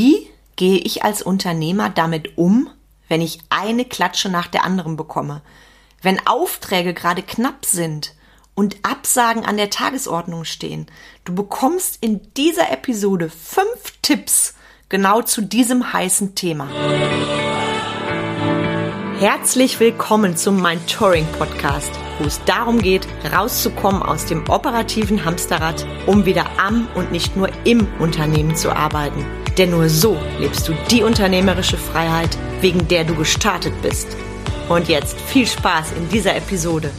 Wie gehe ich als Unternehmer damit um, wenn ich eine Klatsche nach der anderen bekomme? Wenn Aufträge gerade knapp sind und Absagen an der Tagesordnung stehen? Du bekommst in dieser Episode fünf Tipps genau zu diesem heißen Thema. Herzlich willkommen zum Mind Touring Podcast, wo es darum geht, rauszukommen aus dem operativen Hamsterrad, um wieder am und nicht nur im Unternehmen zu arbeiten. Denn nur so lebst du die unternehmerische Freiheit, wegen der du gestartet bist. Und jetzt viel Spaß in dieser Episode.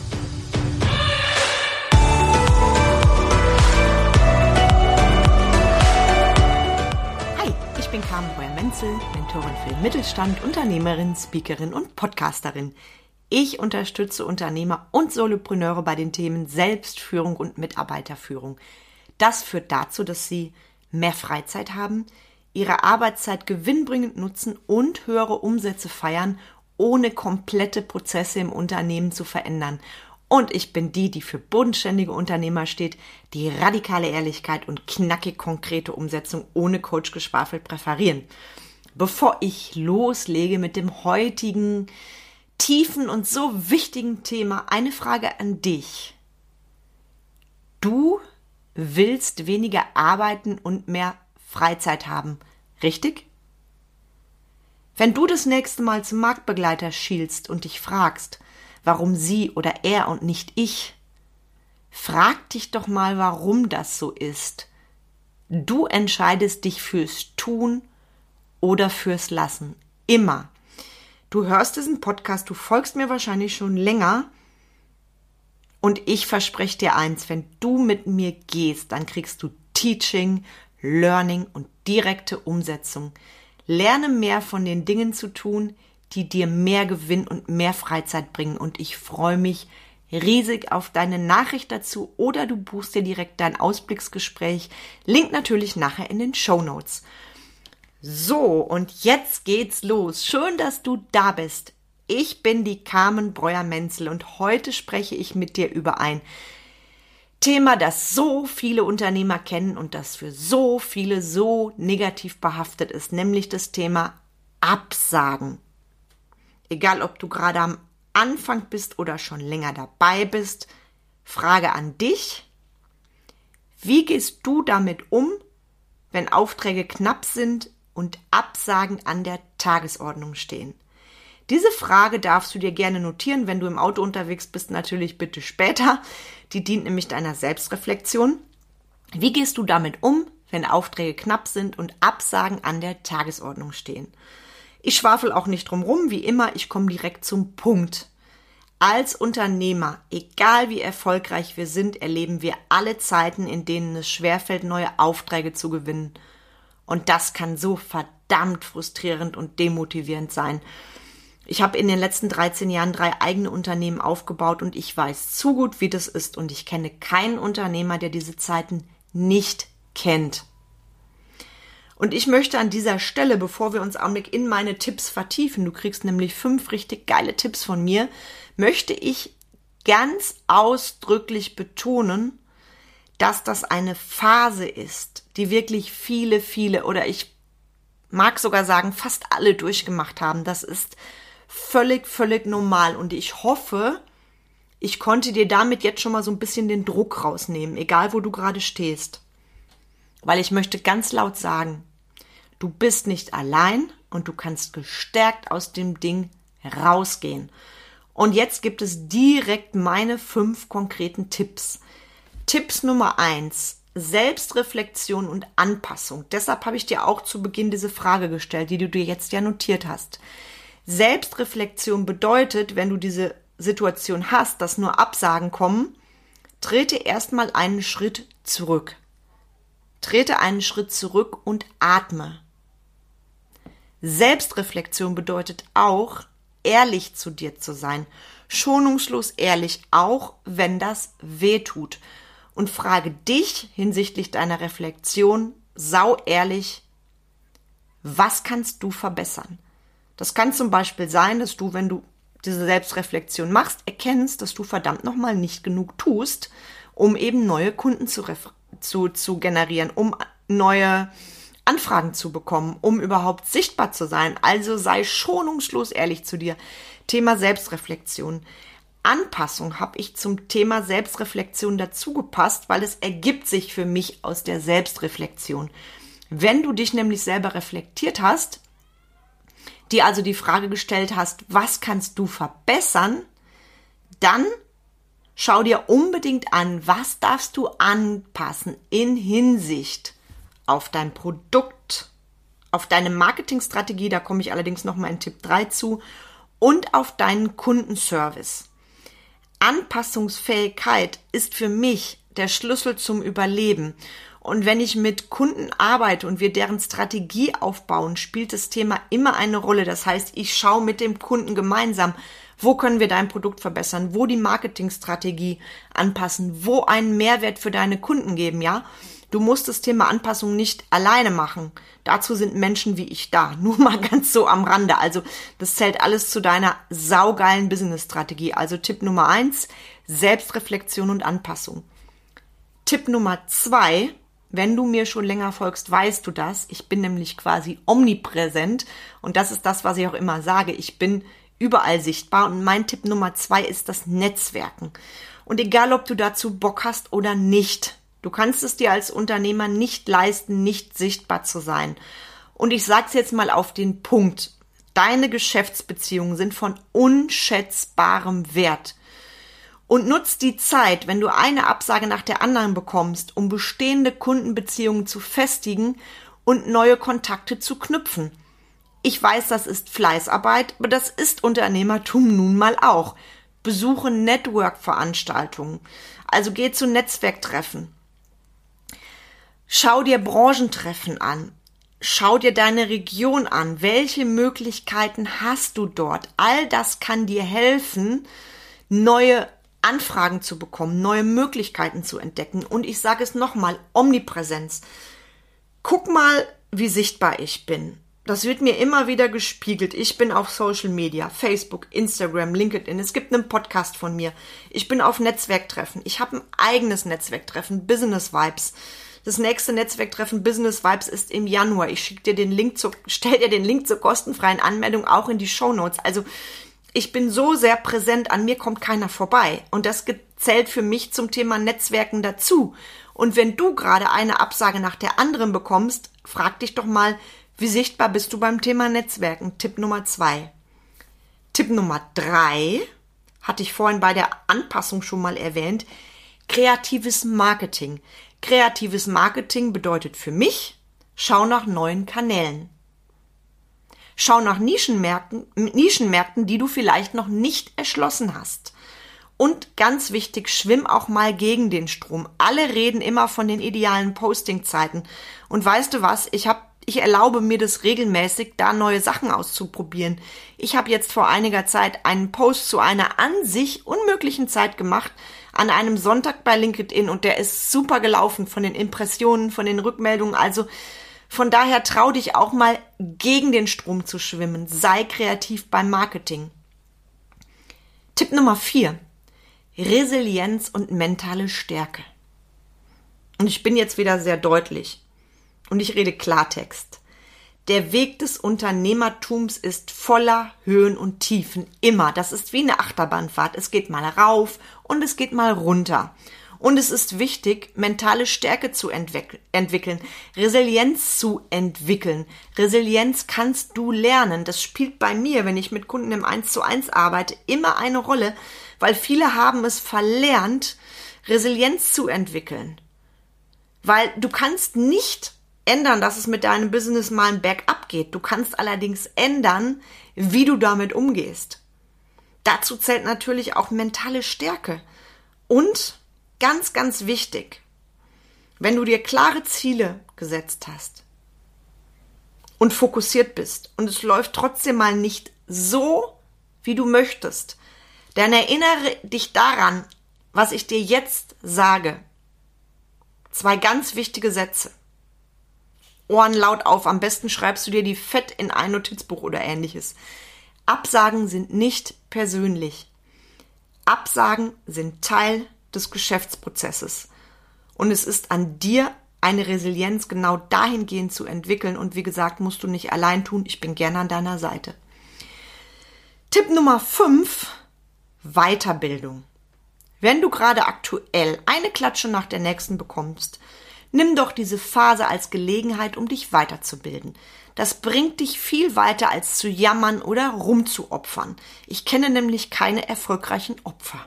Hi, ich bin Carmen Breuer-Menzel, Mentorin für den Mittelstand, Unternehmerin, Speakerin und Podcasterin. Ich unterstütze Unternehmer und Solopreneure bei den Themen Selbstführung und Mitarbeiterführung. Das führt dazu, dass sie mehr Freizeit haben, ihre Arbeitszeit gewinnbringend nutzen und höhere Umsätze feiern, ohne komplette Prozesse im Unternehmen zu verändern. Und ich bin die, die für bodenständige Unternehmer steht, die radikale Ehrlichkeit und knackig konkrete Umsetzung ohne Coachgeschwafel präferieren. Bevor ich loslege mit dem heutigen tiefen und so wichtigen Thema, eine Frage an dich. Du willst weniger arbeiten und mehr Freizeit haben. Richtig? Wenn du das nächste Mal zum Marktbegleiter schielst und dich fragst, warum sie oder er und nicht ich, frag dich doch mal, warum das so ist. Du entscheidest dich fürs Tun oder fürs Lassen. Immer. Du hörst diesen Podcast, du folgst mir wahrscheinlich schon länger. Und ich verspreche dir eins, wenn du mit mir gehst, dann kriegst du Teaching, Learning und direkte Umsetzung. Lerne mehr von den Dingen zu tun, die dir mehr Gewinn und mehr Freizeit bringen. Und ich freue mich riesig auf deine Nachricht dazu oder du buchst dir direkt dein Ausblicksgespräch. Link natürlich nachher in den Show Notes. So, und jetzt geht's los. Schön, dass du da bist. Ich bin die Carmen Breuer-Menzel und heute spreche ich mit dir über ein Thema, das so viele Unternehmer kennen und das für so viele so negativ behaftet ist, nämlich das Thema Absagen. Egal, ob du gerade am Anfang bist oder schon länger dabei bist, Frage an dich. Wie gehst du damit um, wenn Aufträge knapp sind und Absagen an der Tagesordnung stehen? Diese Frage darfst du dir gerne notieren, wenn du im Auto unterwegs bist, natürlich bitte später. Die dient nämlich deiner Selbstreflexion. Wie gehst du damit um, wenn Aufträge knapp sind und Absagen an der Tagesordnung stehen? Ich schwafel auch nicht drum rum, wie immer, ich komme direkt zum Punkt. Als Unternehmer, egal wie erfolgreich wir sind, erleben wir alle Zeiten, in denen es schwerfällt, neue Aufträge zu gewinnen. Und das kann so verdammt frustrierend und demotivierend sein. Ich habe in den letzten 13 Jahren drei eigene Unternehmen aufgebaut und ich weiß zu gut, wie das ist und ich kenne keinen Unternehmer, der diese Zeiten nicht kennt. Und ich möchte an dieser Stelle, bevor wir uns Augenblick in meine Tipps vertiefen, du kriegst nämlich fünf richtig geile Tipps von mir, möchte ich ganz ausdrücklich betonen, dass das eine Phase ist, die wirklich viele, viele oder ich mag sogar sagen, fast alle durchgemacht haben. Das ist völlig, völlig normal. Und ich hoffe, ich konnte dir damit jetzt schon mal so ein bisschen den Druck rausnehmen, egal wo du gerade stehst. Weil ich möchte ganz laut sagen, du bist nicht allein und du kannst gestärkt aus dem Ding rausgehen. Und jetzt gibt es direkt meine fünf konkreten Tipps. Tipps Nummer eins. Selbstreflexion und Anpassung. Deshalb habe ich dir auch zu Beginn diese Frage gestellt, die du dir jetzt ja notiert hast. Selbstreflexion bedeutet, wenn du diese Situation hast, dass nur Absagen kommen, trete erstmal einen Schritt zurück. Trete einen Schritt zurück und atme. Selbstreflexion bedeutet auch, ehrlich zu dir zu sein. Schonungslos ehrlich, auch wenn das weh tut. Und frage dich hinsichtlich deiner Reflexion sau ehrlich, was kannst du verbessern? Das kann zum Beispiel sein, dass du, wenn du diese Selbstreflexion machst, erkennst, dass du verdammt nochmal nicht genug tust, um eben neue Kunden zu, zu, zu generieren, um neue Anfragen zu bekommen, um überhaupt sichtbar zu sein. Also sei schonungslos ehrlich zu dir. Thema Selbstreflexion. Anpassung habe ich zum Thema Selbstreflexion dazu gepasst, weil es ergibt sich für mich aus der Selbstreflexion. Wenn du dich nämlich selber reflektiert hast, dir also die Frage gestellt hast, was kannst du verbessern, dann schau dir unbedingt an, was darfst du anpassen in Hinsicht auf dein Produkt, auf deine Marketingstrategie, da komme ich allerdings noch mal in Tipp 3 zu, und auf deinen Kundenservice. Anpassungsfähigkeit ist für mich der Schlüssel zum Überleben. Und wenn ich mit Kunden arbeite und wir deren Strategie aufbauen, spielt das Thema immer eine Rolle. Das heißt, ich schaue mit dem Kunden gemeinsam, wo können wir dein Produkt verbessern, wo die Marketingstrategie anpassen, wo einen Mehrwert für deine Kunden geben, ja? Du musst das Thema Anpassung nicht alleine machen. Dazu sind Menschen wie ich da. Nur mal ganz so am Rande. Also das zählt alles zu deiner saugeilen Business-Strategie. Also Tipp Nummer eins, Selbstreflexion und Anpassung. Tipp Nummer zwei, wenn du mir schon länger folgst, weißt du das. Ich bin nämlich quasi omnipräsent und das ist das, was ich auch immer sage. Ich bin überall sichtbar und mein Tipp Nummer zwei ist das Netzwerken. Und egal, ob du dazu Bock hast oder nicht, Du kannst es dir als Unternehmer nicht leisten, nicht sichtbar zu sein. Und ich sage es jetzt mal auf den Punkt. Deine Geschäftsbeziehungen sind von unschätzbarem Wert. Und nutz die Zeit, wenn du eine Absage nach der anderen bekommst, um bestehende Kundenbeziehungen zu festigen und neue Kontakte zu knüpfen. Ich weiß, das ist Fleißarbeit, aber das ist Unternehmertum nun mal auch. Besuche Network-Veranstaltungen. Also geh zu Netzwerktreffen. Schau dir Branchentreffen an. Schau dir deine Region an. Welche Möglichkeiten hast du dort? All das kann dir helfen, neue Anfragen zu bekommen, neue Möglichkeiten zu entdecken. Und ich sage es nochmal, Omnipräsenz. Guck mal, wie sichtbar ich bin. Das wird mir immer wieder gespiegelt. Ich bin auf Social Media, Facebook, Instagram, LinkedIn. Es gibt einen Podcast von mir. Ich bin auf Netzwerktreffen. Ich habe ein eigenes Netzwerktreffen, Business Vibes. Das nächste Netzwerktreffen Business Vibes ist im Januar. Ich schicke dir den Link zu, stell dir den Link zur kostenfreien Anmeldung auch in die Show Notes. Also ich bin so sehr präsent, an mir kommt keiner vorbei. Und das zählt für mich zum Thema Netzwerken dazu. Und wenn du gerade eine Absage nach der anderen bekommst, frag dich doch mal, wie sichtbar bist du beim Thema Netzwerken? Tipp Nummer zwei. Tipp Nummer drei hatte ich vorhin bei der Anpassung schon mal erwähnt. Kreatives Marketing. Kreatives Marketing bedeutet für mich, schau nach neuen Kanälen. Schau nach Nischenmärkten, Nischenmärkten, die du vielleicht noch nicht erschlossen hast. Und ganz wichtig, schwimm auch mal gegen den Strom. Alle reden immer von den idealen Postingzeiten. Und weißt du was? Ich habe ich erlaube mir das regelmäßig, da neue Sachen auszuprobieren. Ich habe jetzt vor einiger Zeit einen Post zu einer an sich unmöglichen Zeit gemacht, an einem Sonntag bei LinkedIn und der ist super gelaufen von den Impressionen, von den Rückmeldungen. Also von daher trau dich auch mal gegen den Strom zu schwimmen. Sei kreativ beim Marketing. Tipp Nummer vier: Resilienz und mentale Stärke. Und ich bin jetzt wieder sehr deutlich. Und ich rede Klartext. Der Weg des Unternehmertums ist voller Höhen und Tiefen. Immer. Das ist wie eine Achterbahnfahrt. Es geht mal rauf und es geht mal runter. Und es ist wichtig, mentale Stärke zu entwick entwickeln, Resilienz zu entwickeln. Resilienz kannst du lernen. Das spielt bei mir, wenn ich mit Kunden im 1 zu 1 arbeite, immer eine Rolle, weil viele haben es verlernt, Resilienz zu entwickeln. Weil du kannst nicht ändern, dass es mit deinem Business mal ein Backup geht. Du kannst allerdings ändern, wie du damit umgehst. Dazu zählt natürlich auch mentale Stärke. Und ganz, ganz wichtig, wenn du dir klare Ziele gesetzt hast und fokussiert bist und es läuft trotzdem mal nicht so, wie du möchtest, dann erinnere dich daran, was ich dir jetzt sage. Zwei ganz wichtige Sätze. Ohren laut auf. Am besten schreibst du dir die fett in ein Notizbuch oder ähnliches. Absagen sind nicht persönlich. Absagen sind Teil des Geschäftsprozesses. Und es ist an dir eine Resilienz genau dahingehend zu entwickeln. Und wie gesagt, musst du nicht allein tun. Ich bin gerne an deiner Seite. Tipp Nummer 5. Weiterbildung. Wenn du gerade aktuell eine Klatsche nach der nächsten bekommst, nimm doch diese Phase als Gelegenheit, um dich weiterzubilden. Das bringt dich viel weiter als zu jammern oder rumzuopfern. Ich kenne nämlich keine erfolgreichen Opfer.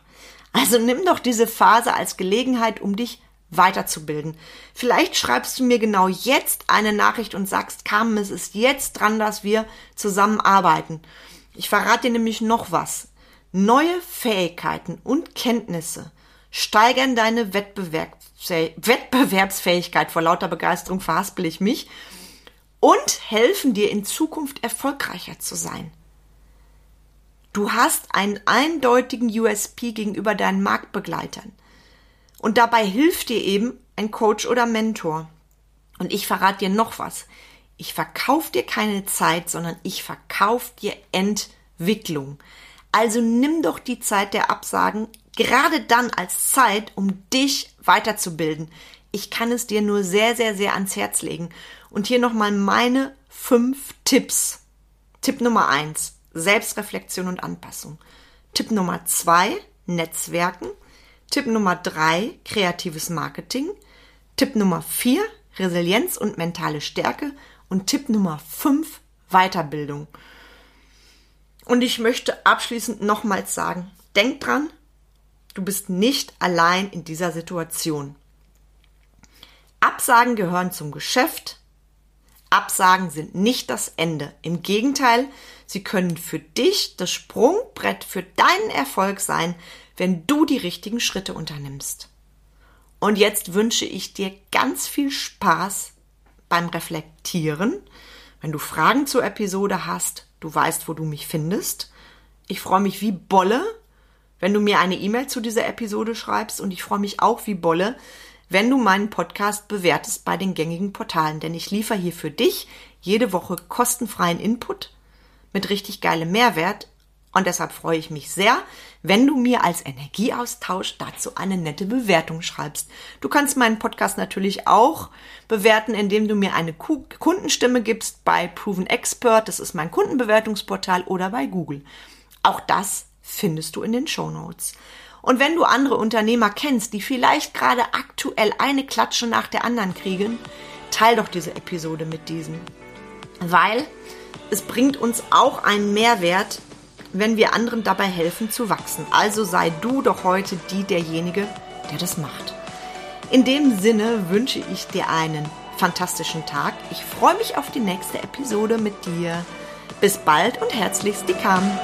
Also nimm doch diese Phase als Gelegenheit, um dich weiterzubilden. Vielleicht schreibst du mir genau jetzt eine Nachricht und sagst, Carmen, es ist jetzt dran, dass wir zusammenarbeiten. Ich verrate dir nämlich noch was. Neue Fähigkeiten und Kenntnisse steigern deine Wettbewerbsfähigkeit. Vor lauter Begeisterung verhaspel ich mich. Und helfen dir in Zukunft erfolgreicher zu sein. Du hast einen eindeutigen USP gegenüber deinen Marktbegleitern. Und dabei hilft dir eben ein Coach oder Mentor. Und ich verrate dir noch was. Ich verkaufe dir keine Zeit, sondern ich verkaufe dir Entwicklung. Also nimm doch die Zeit der Absagen gerade dann als Zeit, um dich weiterzubilden. Ich kann es dir nur sehr, sehr, sehr ans Herz legen. Und hier nochmal meine fünf Tipps. Tipp Nummer eins, Selbstreflexion und Anpassung. Tipp Nummer zwei, Netzwerken. Tipp Nummer drei, kreatives Marketing. Tipp Nummer vier, Resilienz und mentale Stärke. Und Tipp Nummer fünf, Weiterbildung. Und ich möchte abschließend nochmals sagen, denk dran, du bist nicht allein in dieser Situation. Absagen gehören zum Geschäft. Absagen sind nicht das Ende. Im Gegenteil, sie können für dich das Sprungbrett für deinen Erfolg sein, wenn du die richtigen Schritte unternimmst. Und jetzt wünsche ich dir ganz viel Spaß beim Reflektieren. Wenn du Fragen zur Episode hast, du weißt, wo du mich findest. Ich freue mich wie Bolle, wenn du mir eine E-Mail zu dieser Episode schreibst und ich freue mich auch wie Bolle, wenn du meinen Podcast bewertest bei den gängigen Portalen, denn ich liefere hier für dich jede Woche kostenfreien Input mit richtig geilem Mehrwert und deshalb freue ich mich sehr, wenn du mir als Energieaustausch dazu eine nette Bewertung schreibst. Du kannst meinen Podcast natürlich auch bewerten, indem du mir eine Kundenstimme gibst bei Proven Expert, das ist mein Kundenbewertungsportal, oder bei Google. Auch das findest du in den Show Notes. Und wenn du andere Unternehmer kennst, die vielleicht gerade aktuell eine Klatsche nach der anderen kriegen, teil doch diese Episode mit diesen. Weil es bringt uns auch einen Mehrwert, wenn wir anderen dabei helfen zu wachsen. Also sei du doch heute die derjenige, der das macht. In dem Sinne wünsche ich dir einen fantastischen Tag. Ich freue mich auf die nächste Episode mit dir. Bis bald und herzlichst die Carmen.